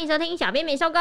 欢迎收听小编没收工，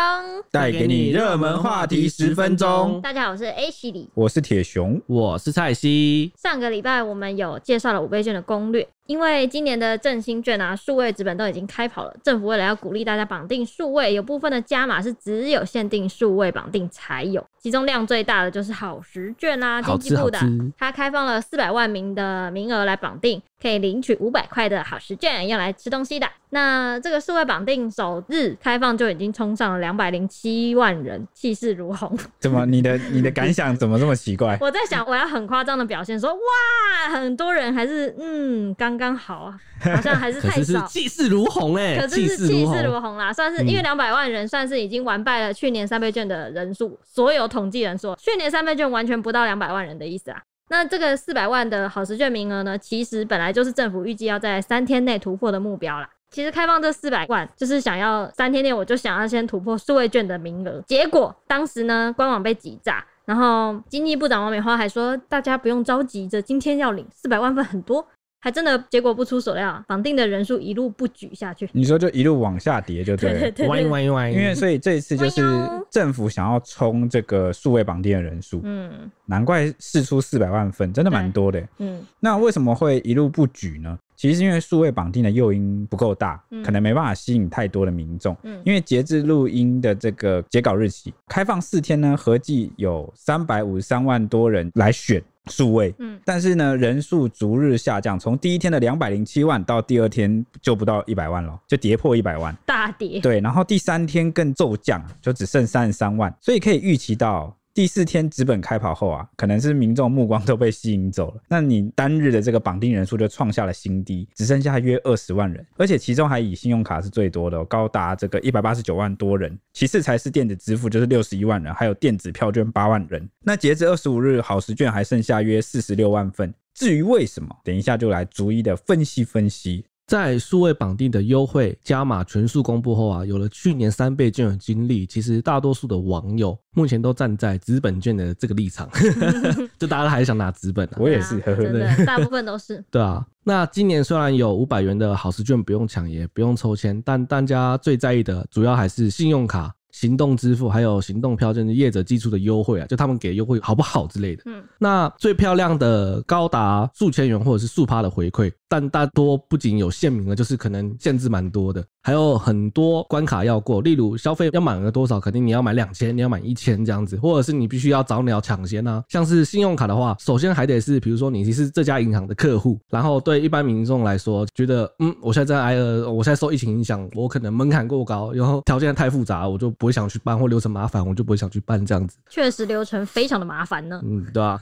带给你热门话题十分钟。大家好，我是 A 西里，我是铁熊，我是蔡西。上个礼拜我们有介绍了五倍券的攻略，因为今年的振兴券啊，数位纸本都已经开跑了。政府为了要鼓励大家绑定数位，有部分的加码是只有限定数位绑定才有。其中量最大的就是好时券啊，经济部的，它开放了四百万名的名额来绑定，可以领取五百块的好时券，用来吃东西的。那这个数位绑定首日开放就已经冲上了两百零七万人，气势如虹。怎么你的你的感想怎么这么奇怪？我在想我要很夸张的表现说，说哇，很多人还是嗯刚刚好啊，好像还是 太少。气势如虹哎，可是是气势如虹啦，算是因为两百万人算是已经完败了去年三倍券的人数，所有。统计人数，去年三倍券完全不到两百万人的意思啊。那这个四百万的好时券名额呢，其实本来就是政府预计要在三天内突破的目标啦。其实开放这四百万，就是想要三天内我就想要先突破数位券的名额。结果当时呢，官网被挤炸，然后经济部长王美花还说，大家不用着急着，今天要领四百万份很多。还真的结果不出所料，绑定的人数一路不举下去。你说就一路往下跌，就对了。对对对对，因为所以这一次就是政府想要冲这个数位绑定的人数，嗯，难怪试出四百万份，真的蛮多的。嗯，那为什么会一路不举呢？其实是因为数位绑定的诱因不够大，可能没办法吸引太多的民众。嗯，因为截至录音的这个截稿日期，开放四天呢，合计有三百五十三万多人来选。数位，嗯，但是呢，人数逐日下降，从第一天的两百零七万到第二天就不到一百万了，就跌破一百万，大跌。对，然后第三天更骤降，就只剩三十三万，所以可以预期到。第四天纸本开跑后啊，可能是民众目光都被吸引走了。那你单日的这个绑定人数就创下了新低，只剩下约二十万人，而且其中还以信用卡是最多的，高达这个一百八十九万多人。其次才是电子支付，就是六十一万人，还有电子票券八万人。那截至二十五日，好时券还剩下约四十六万份。至于为什么，等一下就来逐一的分析分析。在数位绑定的优惠加码全数公布后啊，有了去年三倍券的经历，其实大多数的网友目前都站在纸本券的这个立场，就大家都还是想拿纸本啊。我也是，呵呵真的，大部分都是。对啊，那今年虽然有五百元的好时券不用抢，也不用抽签，但大家最在意的主要还是信用卡。行动支付还有行动票证业者寄出的优惠啊，就他们给优惠好不好之类的。嗯，那最漂亮的高达数千元或者是数趴的回馈，但大多不仅有限名额，就是可能限制蛮多的，还有很多关卡要过。例如消费要满额多少，肯定你要买两千，你要满一千这样子，或者是你必须要早鸟抢先啊。像是信用卡的话，首先还得是比如说你是这家银行的客户，然后对一般民众来说，觉得嗯，我现在在挨饿，我现在受疫情影响，我可能门槛过高，然后条件太复杂，我就。不会想去办或流程麻烦，我就不会想去办这样子。确实流程非常的麻烦呢。嗯，对啊，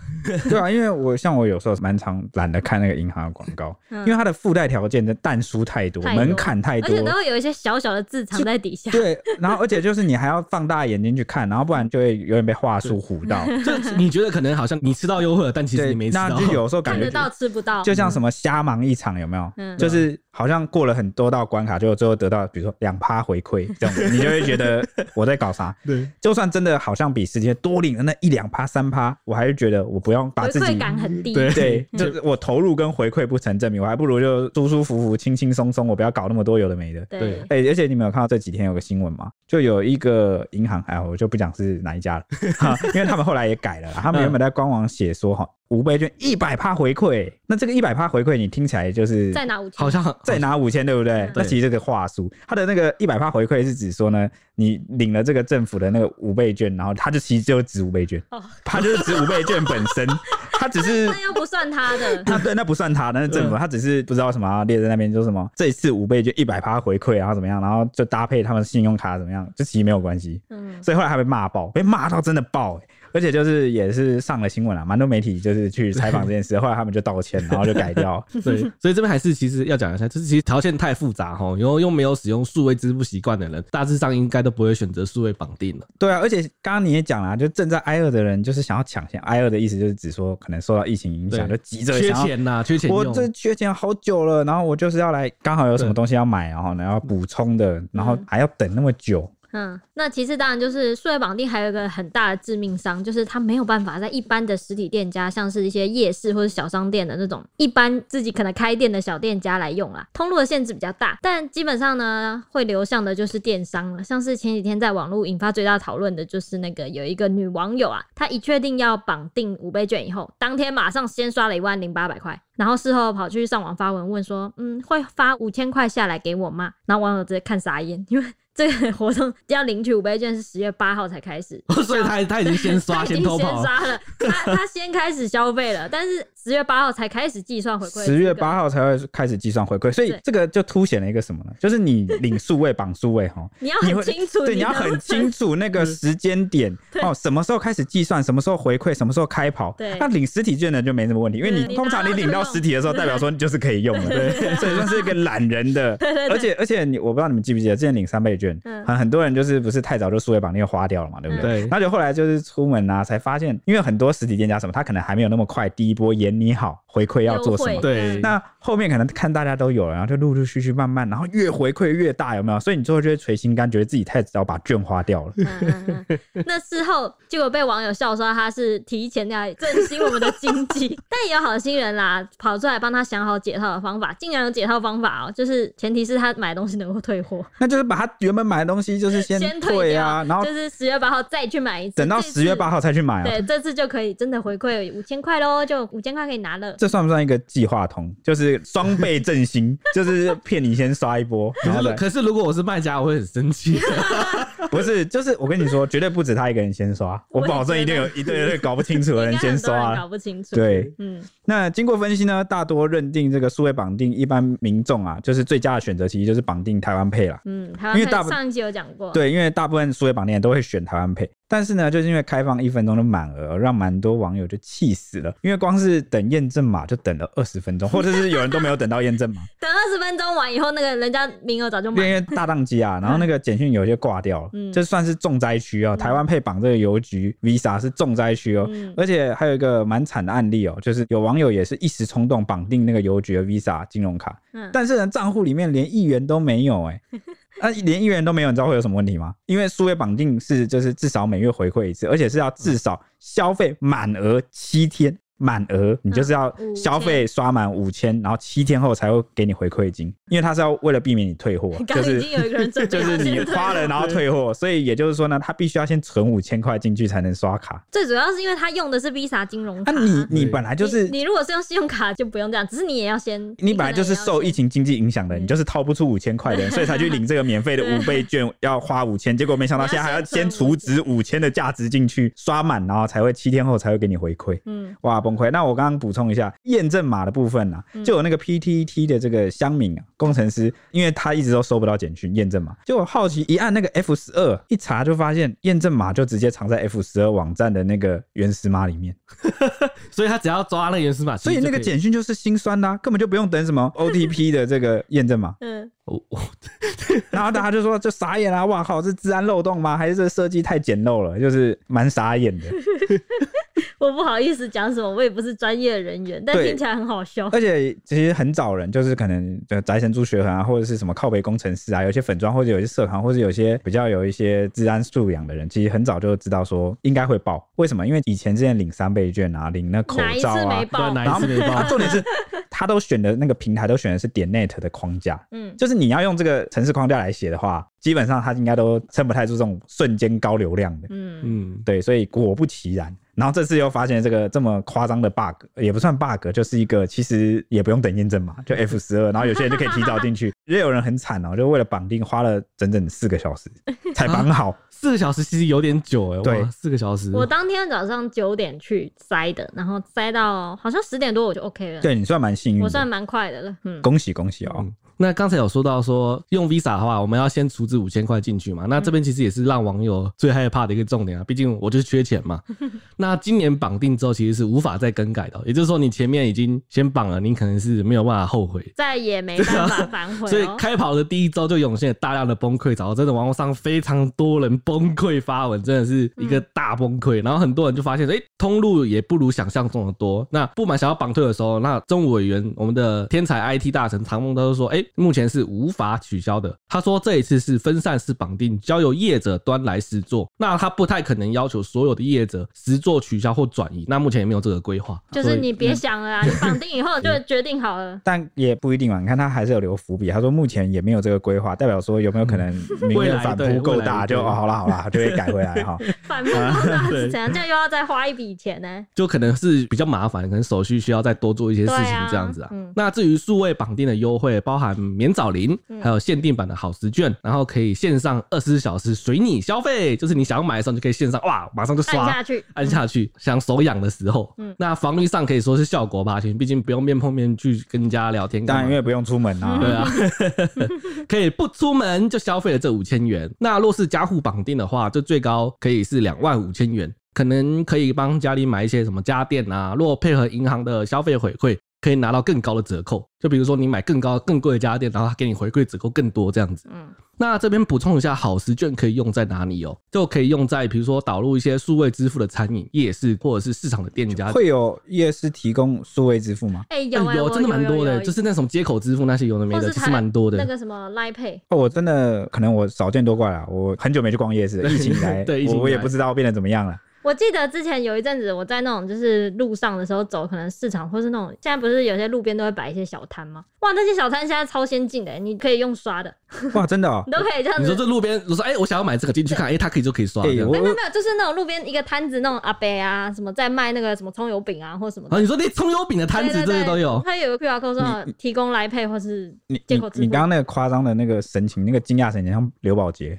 对啊，因为我像我有时候蛮常懒得看那个银行的广告，嗯、因为它的附带条件的但书太多，太多门槛太多，而且都会有一些小小的字藏在底下。对，然后而且就是你还要放大眼睛去看，然后不然就会有点被话术唬到。就你觉得可能好像你吃到优惠了，但其实你没吃到。那就有时候感觉看得到吃不到，就像什么瞎忙一场，有没有？嗯，就是好像过了很多道关卡，就最后得到比如说两趴回馈这样，你就会觉得我在搞啥？对，就算真的好像比时间多领了那一两趴三趴，我还是觉得我不用把自己回馈感很低。对对，就是我投入跟回馈不成正比，我还不如就舒舒服服、轻轻松松，我不要搞那么多有的没的。对，哎，而且你们有看到这几天有个新闻吗？就有一个银行，哎，我就不讲是哪一家了，因为他们后来也改了，他们原本在官网写说哈。五倍券一百趴回馈，那这个一百趴回馈，你听起来就是再拿五千，好像 再拿五千，对不对？对，那其实这个话术，它的那个一百趴回馈是指说呢，你领了这个政府的那个五倍券，然后它就其实就值五倍券，哦，它就是值五倍券本身，它只是 那又不算它的，那对，那不算它，那是政府，它只是不知道什么列在那边，就什么这一次五倍券一百趴回馈，然后怎么样，然后就搭配他们信用卡怎么样，这其实没有关系，嗯，所以后来还被骂爆，被骂到真的爆，欸而且就是也是上了新闻了，蛮多媒体就是去采访这件事，后来他们就道歉，然后就改掉。对，所以这边还是其实要讲一下，就是其实条件太复杂哈，然后又没有使用数位支付习惯的人，大致上应该都不会选择数位绑定了。对啊，而且刚刚你也讲了，就正在挨饿的人，就是想要抢先。挨饿的意思就是指说，可能受到疫情影响，就急着缺钱呐，缺钱。我这缺钱好久了，然后我就是要来，刚好有什么东西要买，然后呢要补充的，然后还要等那么久。嗯，那其次当然就是数位绑定还有一个很大的致命伤，就是它没有办法在一般的实体店家，像是一些夜市或者小商店的那种一般自己可能开店的小店家来用啦。通路的限制比较大，但基本上呢，会流向的就是电商了。像是前几天在网络引发最大讨论的就是那个有一个女网友啊，她一确定要绑定五倍券以后，当天马上先刷了一万零八百块。然后事后跑去上网发文问说，嗯，会发五千块下来给我吗？然后网友直接看傻眼，因为。这个 活动要领取五倍券是十月八号才开始，所以他他已经先刷，先偷跑，先刷了，他他先开始消费了，但是十月八号才开始计算回馈，十月八号才会开始计算回馈，所以这个就凸显了一个什么呢？就是你领数位绑数位哈，你要很清楚，对，你要很清楚那个时间点 哦，什么时候开始计算，什么时候回馈，什么时候开跑，对，那领实体券的就没什么问题，因为你通常你领到实体的时候，代表说你就是可以用了，对，所以算是一个懒人的，而且而且你我不知道你们记不记得之前领三倍券，很很多人。就是不是太早就数位绑定花掉了嘛，对不对？那就后来就是出门啊，才发现，因为很多实体店家什么，他可能还没有那么快，第一波演你好回馈要做什么，对。那后面可能看大家都有了，然后就陆陆续续慢慢，然后越回馈越大，有没有？所以你最后就会捶心肝，觉得自己太早把券花掉了。嗯嗯嗯、那事后结果被网友笑说他是提前要振兴我们的经济，但也有好心人啦，跑出来帮他想好解套的方法，竟然有解套方法哦、喔，就是前提是他买东西能够退货，那就是把他原本买的东西就是。先退啊，然后就是十月八号再去买一次，等到十月八号再去买啊。对，这次就可以真的回馈五千块喽，就五千块可以拿了。这算不算一个计划通？就是双倍振兴，就是骗你先刷一波。然后可是如果我是卖家，我会很生气。不是，就是我跟你说，绝对不止他一个人先刷，我保证一定有一对一对搞不清楚的人先刷。搞不清楚。对，嗯。那经过分析呢，大多认定这个数位绑定，一般民众啊，就是最佳的选择，其实就是绑定台湾 Pay 啦。嗯，台湾 Pay 上一期有讲过。对，因为大部分数位绑定都会选台湾 Pay。但是呢，就是因为开放一分钟的满额，让蛮多网友就气死了。因为光是等验证码就等了二十分钟，或者是有人都没有等到验证码。等二十分钟完以后，那个人家名额早就满了。因为大 宕机啊，然后那个简讯有些挂掉了，这、嗯、算是重灾区哦。台湾 Pay 绑这个邮局 Visa 是重灾区哦，嗯、而且还有一个蛮惨的案例哦，就是有网友也是一时冲动绑定那个邮局的 Visa 金融卡，嗯、但是呢账户里面连一元都没有哎。那、啊、连一元都没有，你知道会有什么问题吗？因为数位绑定是就是至少每月回馈一次，而且是要至少消费满额七天。满额，你就是要消费刷满五千，然后七天后才会给你回馈金，因为他是要为了避免你退货，就是 就是你花了然后退货，所以也就是说呢，他必须要先存五千块进去才能刷卡。最主要是因为他用的是 Visa 金融卡，那你你本来就是你，如果是用信用卡就不用这样，只是你也要先，你本来就是受疫情经济影响的，你就是掏不出五千块的，所以才去领这个免费的五倍券，要花五千，结果没想到现在还要先储值五千的价值进去，刷满然后才会七天后才会给你回馈。嗯，哇崩溃。那我刚刚补充一下验证码的部分啊，就有那个 PTT 的这个乡民啊，工程师，因为他一直都收不到简讯验证码，就我好奇一按那个 F 十二一查就发现验证码就直接藏在 F 十二网站的那个原始码里面，所以他只要抓那个原始码，所以那个简讯就是心酸的，根本就不用等什么 OTP 的这个验证码。嗯。哦，然后大家就说就傻眼啊！哇靠，是治安漏洞吗？还是这设计太简陋了？就是蛮傻眼的。我不好意思讲什么，我也不是专业人员，但听起来很好笑。而且其实很找人，就是可能宅神朱学恒啊，或者是什么靠北工程师啊，有些粉装或者有些社团，或者有些比较有一些治安素养的人，其实很早就知道说应该会报。为什么？因为以前之前领三倍券啊，领那口罩啊，对，哪一次没报？然后重点是他都选的那个平台都选的是点 net 的框架，嗯，就是。你要用这个城市框架来写的话，基本上它应该都撑不太住这种瞬间高流量的。嗯嗯，对，所以果不其然，然后这次又发现这个这么夸张的 bug，也不算 bug，就是一个其实也不用等验证码，就 F 十二，然后有些人就可以提早进去。也有人很惨哦，就为了绑定花了整整四个小时 才绑好。啊，四个小时其实有点久哎，对，四个小时。我当天早上九点去塞的，然后塞到好像十点多我就 OK 了。对，你算蛮幸运，我算蛮快的了。嗯，恭喜恭喜哦。嗯那刚才有说到说用 Visa 的话，我们要先储值五千块进去嘛？那这边其实也是让网友最害怕的一个重点啊，毕竟我就是缺钱嘛。那今年绑定之后，其实是无法再更改的，也就是说你前面已经先绑了，你可能是没有办法后悔，再也没办法反悔。所以开跑的第一周就涌现了大量的崩溃潮，真的网络上非常多人崩溃发文，真的是一个大崩溃。然后很多人就发现，哎，通路也不如想象中的多。那不满想要绑退的时候，那政务委员我们的天才 IT 大臣唐梦他就说，哎。目前是无法取消的。他说这一次是分散式绑定，交由业者端来实做，那他不太可能要求所有的业者实做取消或转移。那目前也没有这个规划，就是你别想了啊，你绑定以后就决定好了。但也不一定嘛，你看他还是有留伏笔，他说目前也没有这个规划，代表说有没有可能明年反扑够大就哦，好了好了，就会改回来 哈。反扑够大是怎样？这样又要再花一笔钱呢？就可能是比较麻烦，可能手续需要再多做一些事情这样子啊。那至于数位绑定的优惠，包含免找零，还有限定版的好时券，然后可以线上二十四小时随你消费，就是你想要买的时候就可以线上哇，马上就刷按下去，按下去，想手痒的时候。嗯，那防御上可以说是效果拔群，毕竟不用面碰面去跟人家聊天，当然因为不用出门啊。对啊，可以不出门就消费了这五千元。那若是加户绑定的话，就最高可以是两万五千元，可能可以帮家里买一些什么家电啊。若配合银行的消费回馈。可以拿到更高的折扣，就比如说你买更高、更贵的家电，然后他给你回馈折扣更多这样子。嗯，那这边补充一下，好时券可以用在哪里哦？就可以用在比如说导入一些数位支付的餐饮、夜市或者是市场的店家。会有夜市提供数位支付吗？哎、欸，有、欸、有，真的蛮多的，就是那种接口支付那些有的没的，其实蛮多的。那个什么 Line Pay，哦，我真的可能我少见多怪了，我很久没去逛夜市，疫情以来，对，我也不知道变得怎么样了。我记得之前有一阵子，我在那种就是路上的时候走，可能市场或是那种现在不是有些路边都会摆一些小摊吗？哇，那些小摊现在超先进的，你可以用刷的。哇，真的哦，你都可以这样子。你说这路边，我说哎、欸，我想要买这个进去看，哎对，它、欸、可以就可以刷。没有没有没有，就是那种路边一个摊子，那种阿伯啊，什么在卖那个什么葱油饼啊，或什么。啊，你说那葱油饼的摊子这些都有。它有个 QR code 说提供来配或是。你你刚刚那个夸张的那个神情，那个惊讶神情，像刘宝杰。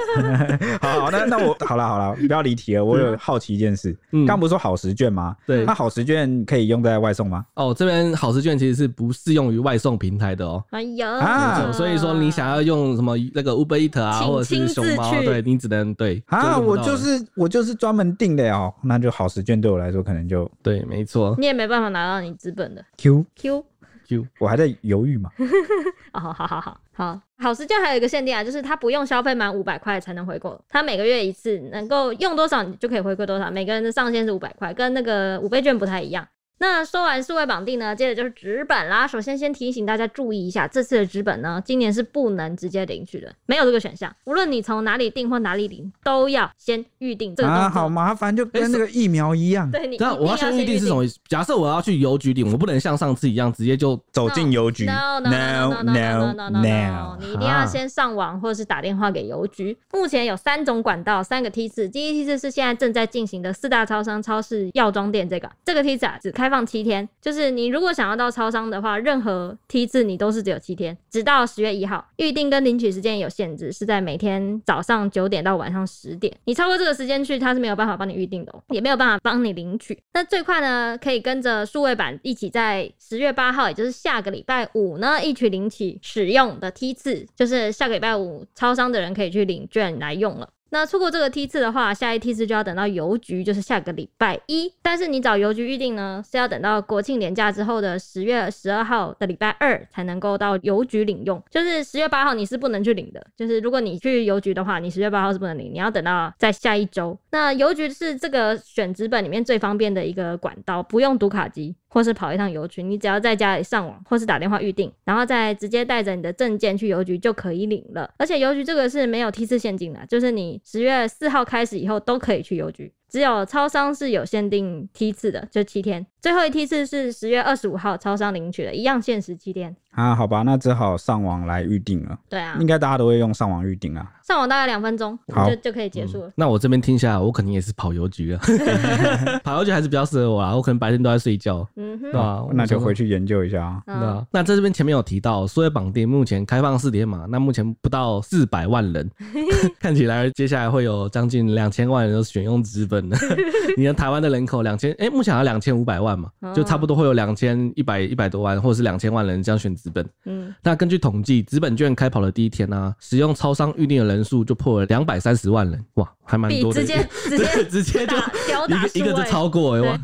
好，好，那那我好了好了，不要离题了。我有好奇一件事，刚、嗯、不是说好时券吗？对，那好时券可以用在外送吗？哦，这边好时券其实是不适用于外送平台的哦。哎呀，啊，所以说你想要用什么那个 Uber Eats 啊，或者是熊猫，对你只能对啊，我就是我就是专门订的哦。那就好时券对我来说可能就对，没错，你也没办法拿到你资本的 Q Q。就我还在犹豫嘛。哦，好好好好好，好时间还有一个限定啊，就是他不用消费满五百块才能回购，他每个月一次，能够用多少你就可以回馈多少，每个人的上限是五百块，跟那个五倍券不太一样。那说完数位绑定呢，接着就是纸本啦。首先先提醒大家注意一下，这次的纸本呢，今年是不能直接领取的，没有这个选项。无论你从哪里订或哪里领，都要先预定这个。啊，好麻烦，就跟那个疫苗一样。对，你那我要先预定是什么意思？假设我要去邮局领，我不能像上次一样直接就走进邮局。No no no no no no no no，你一定要先上网或者是打电话给邮局。目前有三种管道，三个梯次。第一梯次是现在正在进行的四大超商、超市、药妆店这个这个梯次啊，只开开放七天。就是你如果想要到超商的话，任何梯次你都是只有七天，直到十月一号。预定跟领取时间有限制，是在每天早上九点到晚上十点。你超过这个时间去，他是没有办法帮你预定的，也没有办法帮你领取。那最快呢，可以跟着数位版一起在十月八号，也就是下个礼拜五呢，一起领取使用的梯次，就是下个礼拜五超商的人可以去领券来用了。那错过这个梯次的话，下一梯次就要等到邮局，就是下个礼拜一。但是你找邮局预定呢，是要等到国庆连假之后的十月十二号的礼拜二才能够到邮局领用。就是十月八号你是不能去领的。就是如果你去邮局的话，你十月八号是不能领，你要等到在下一周。那邮局是这个选纸本里面最方便的一个管道，不用读卡机。或是跑一趟邮局，你只要在家里上网，或是打电话预定，然后再直接带着你的证件去邮局就可以领了。而且邮局这个是没有梯次限定的，就是你十月四号开始以后都可以去邮局。只有超商是有限定梯次的，就七天。最后一梯次是十月二十五号超商领取的，一样限时七天。啊，好吧，那只好上网来预定了。对啊，应该大家都会用上网预定啊。上网大概两分钟，好就就可以结束了。嗯。那我这边听下来，我肯定也是跑邮局了。跑邮局还是比较适合我啦，我可能白天都在睡觉。嗯哼，对吧？那就回去研究一下啊。嗯、啊。那在这边前面有提到，数位绑定目前开放四点嘛，那目前不到四百万人，看起来接下来会有将近两千万人都选用纸本的。你的台湾的人口两千，哎，目前好像两千五百万嘛，就差不多会有两千一百一百多万，或者是两千万人这样选资本。嗯，那根据统计，资本券开跑的第一天呢、啊，使用超商预定的人数就破了两百三十万人，哇，还蛮多的。直接 直接直接就一个一个就超过哎哇。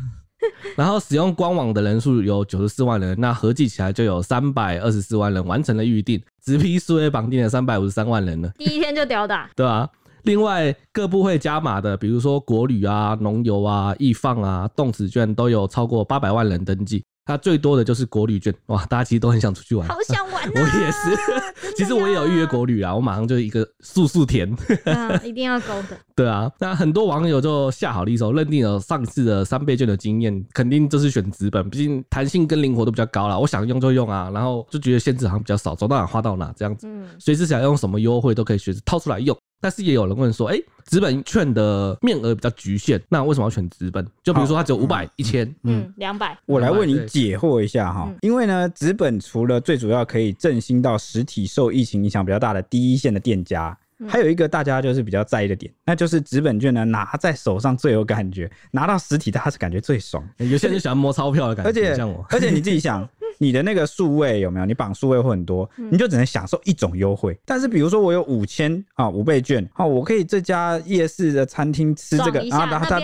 然后使用官网的人数有九十四万人，那合计起来就有三百二十四万人完成了预定，直批数位绑定了三百五十三万人了。第一天就屌打，对啊。另外，各部会加码的，比如说国旅啊、农游啊、易放啊、动子券，都有超过八百万人登记。它最多的就是国旅券，哇，大家其实都很想出去玩，好想玩、啊。我也是，其实我也有预约国旅啊，我马上就一个速速填，啊，一定要勾的。对啊，那很多网友就下好了一手，认定了上次的三倍券的经验，肯定就是选纸本，毕竟弹性跟灵活都比较高啦。我想用就用啊，然后就觉得限制好像比较少，走到哪花到哪这样子，随时想用什么优惠都可以随时掏出来用。但是也有人问说，哎、欸，纸本券的面额比较局限，那为什么要选纸本？就比如说它只有五百、一千，嗯，两百。我来为你解惑一下哈，因为呢，纸本除了最主要可以振兴到实体受疫情影响比较大的第一线的店家。还有一个大家就是比较在意的点，那就是纸本券呢，拿在手上最有感觉，拿到实体的他是感觉最爽。有些人就喜欢摸钞票的感觉，而且像我，而且你自己想，你的那个数位有没有？你绑数位会很多，你就只能享受一种优惠。但是比如说我有五千啊五倍券啊，我可以这家夜市的餐厅吃这个，然后然后他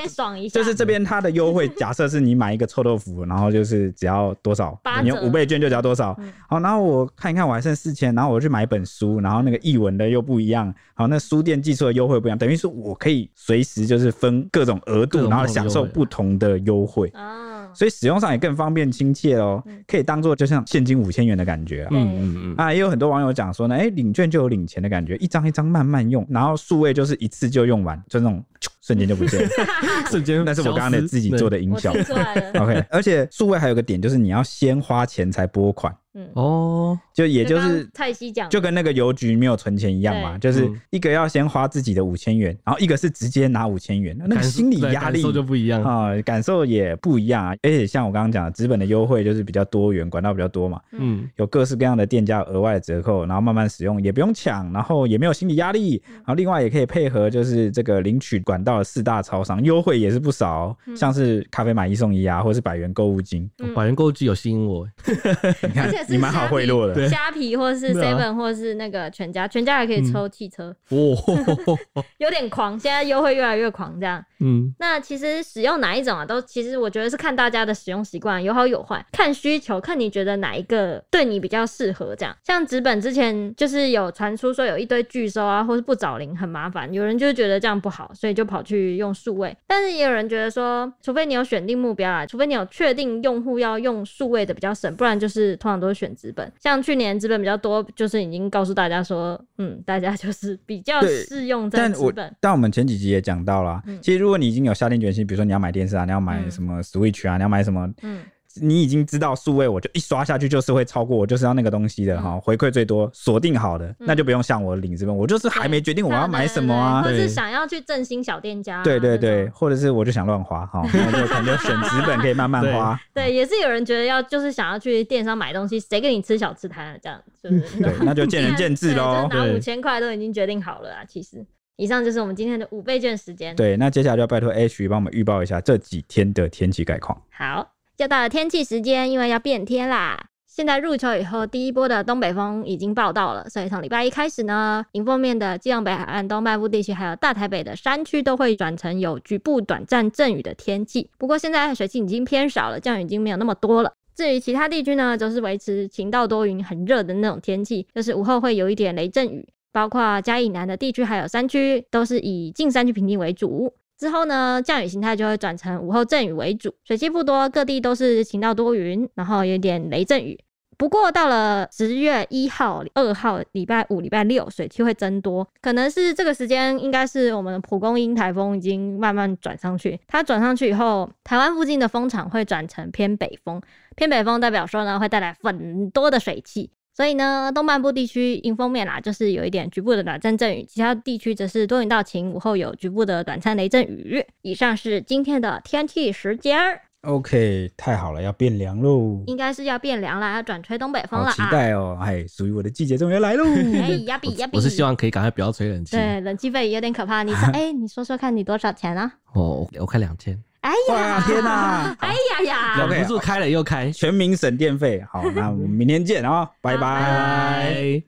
就是这边他的优惠，假设是你买一个臭豆腐，然后就是只要多少，你用五倍券就只要多少。好，然后我看一看我还剩四千，然后我去买一本书，然后那个译文的又不一样。好，那书店寄出的优惠不一样，等于是我可以随时就是分各种额度，然后享受不同的优惠啊，所以使用上也更方便亲切哦，可以当做就像现金五千元的感觉啊。嗯嗯嗯。啊，也有很多网友讲说呢，哎，领券就有领钱的感觉，一张一张慢慢用，然后数位就是一次就用完，就那种瞬间就不见了，瞬间。那是我刚刚自己做的音效，OK。而且数位还有个点就是你要先花钱才拨款。嗯。哦，就也就是蔡西讲，就跟那个邮局没有存钱一样嘛，就是一个要先花自己的五千元，然后一个是直接拿五千元，那个心理压力就不一样。啊，感受也不一样啊。而且像我刚刚讲的，纸本的优惠就是比较多元，管道比较多嘛，嗯，有各式各样的店家额外的折扣，然后慢慢使用也不用抢，然后也没有心理压力，然后另外也可以配合就是这个领取管道的四大超商优惠也是不少，像是咖啡买一送一啊，或是百元购物金，百元购物金有吸引我，你看。你蛮好贿赂的，虾皮或是 Seven 或是那个全家，全家还可以抽汽车，有点狂，现在优惠越来越狂，这样。嗯，那其实使用哪一种啊，都其实我觉得是看大家的使用习惯，有好有坏，看需求，看你觉得哪一个对你比较适合。这样，像纸本之前就是有传出说有一堆拒收啊，或是不找零很麻烦，有人就觉得这样不好，所以就跑去用数位。但是也有人觉得说，除非你有选定目标啊，除非你有确定用户要用数位的比较省，不然就是通常都是选资本。像去年资本比较多，就是已经告诉大家说，嗯，大家就是 比较适用在纸本。但我但我们前几集也讲到了，其实如果你已经有下定决心，比如说你要买电视啊，你要买什么 Switch 啊，你要买什么，嗯，你已经知道数位，我就一刷下去就是会超过，我就是要那个东西的哈，回馈最多，锁定好的，那就不用像我领这边，我就是还没决定我要买什么啊，或是想要去振兴小店家，对对对，或者是我就想乱花哈，那就可能就选纸本可以慢慢花。对，也是有人觉得要就是想要去电商买东西，谁跟你吃小吃摊啊？这样就是 对，那就见仁见智喽。拿五千块都已经决定好了啊，其实。以上就是我们今天的五倍券时间。对，那接下来就要拜托 H 帮我们预报一下这几天的天气概况。好，就到了天气时间，因为要变天啦。现在入秋以后，第一波的东北风已经报到了，所以从礼拜一开始呢，迎风面的基隆北海岸、东半部地区，还有大台北的山区，都会转成有局部短暂阵雨的天气。不过现在水汽已经偏少了，降雨已经没有那么多了。至于其他地区呢，则是维持晴到多云、很热的那种天气，就是午后会有一点雷阵雨。包括嘉义以南的地区，还有山区，都是以近山区平地为主。之后呢，降雨形态就会转成午后阵雨为主，水汽不多，各地都是晴到多云，然后有点雷阵雨。不过到了十月一号、二号，礼拜五、礼拜六，水汽会增多，可能是这个时间，应该是我们的蒲公英台风已经慢慢转上去。它转上去以后，台湾附近的风场会转成偏北风，偏北风代表说呢，会带来很多的水汽。所以呢，东半部地区迎风面啦，就是有一点局部的短暂阵雨；其他地区则是多云到晴，午后有局部的短暂雷阵雨。以上是今天的天气时间。OK，太好了，要变凉喽！应该是要变凉了，要转吹东北风了。啊期待哦！哎，属于我的季节终于要来喽！哎，呀比呀比！我是希望可以赶快不要吹冷气。对，冷气费有点可怕。你说，哎，你说说看你多少钱啊？哦，我开两千。哎呀，天哪！哎呀呀，忍不住开了又开，全民省电费。好，那我们明天见啊，拜拜。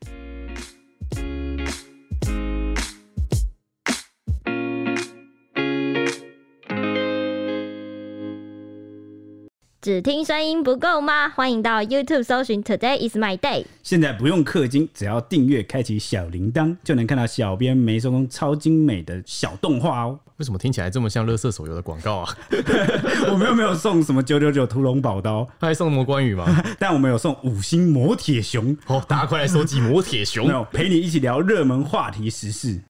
只听声音不够吗？欢迎到 YouTube 搜寻 Today is my day。现在不用氪金，只要订阅，开启小铃铛，就能看到小编没收工超精美的小动画哦。为什么听起来这么像乐色手游的广告啊？我们又没有送什么九九九屠龙宝刀，他还送什么关羽吗？但我们有送五星魔铁熊。哦，大家快来收集魔铁熊，没有陪你一起聊热门话题时事。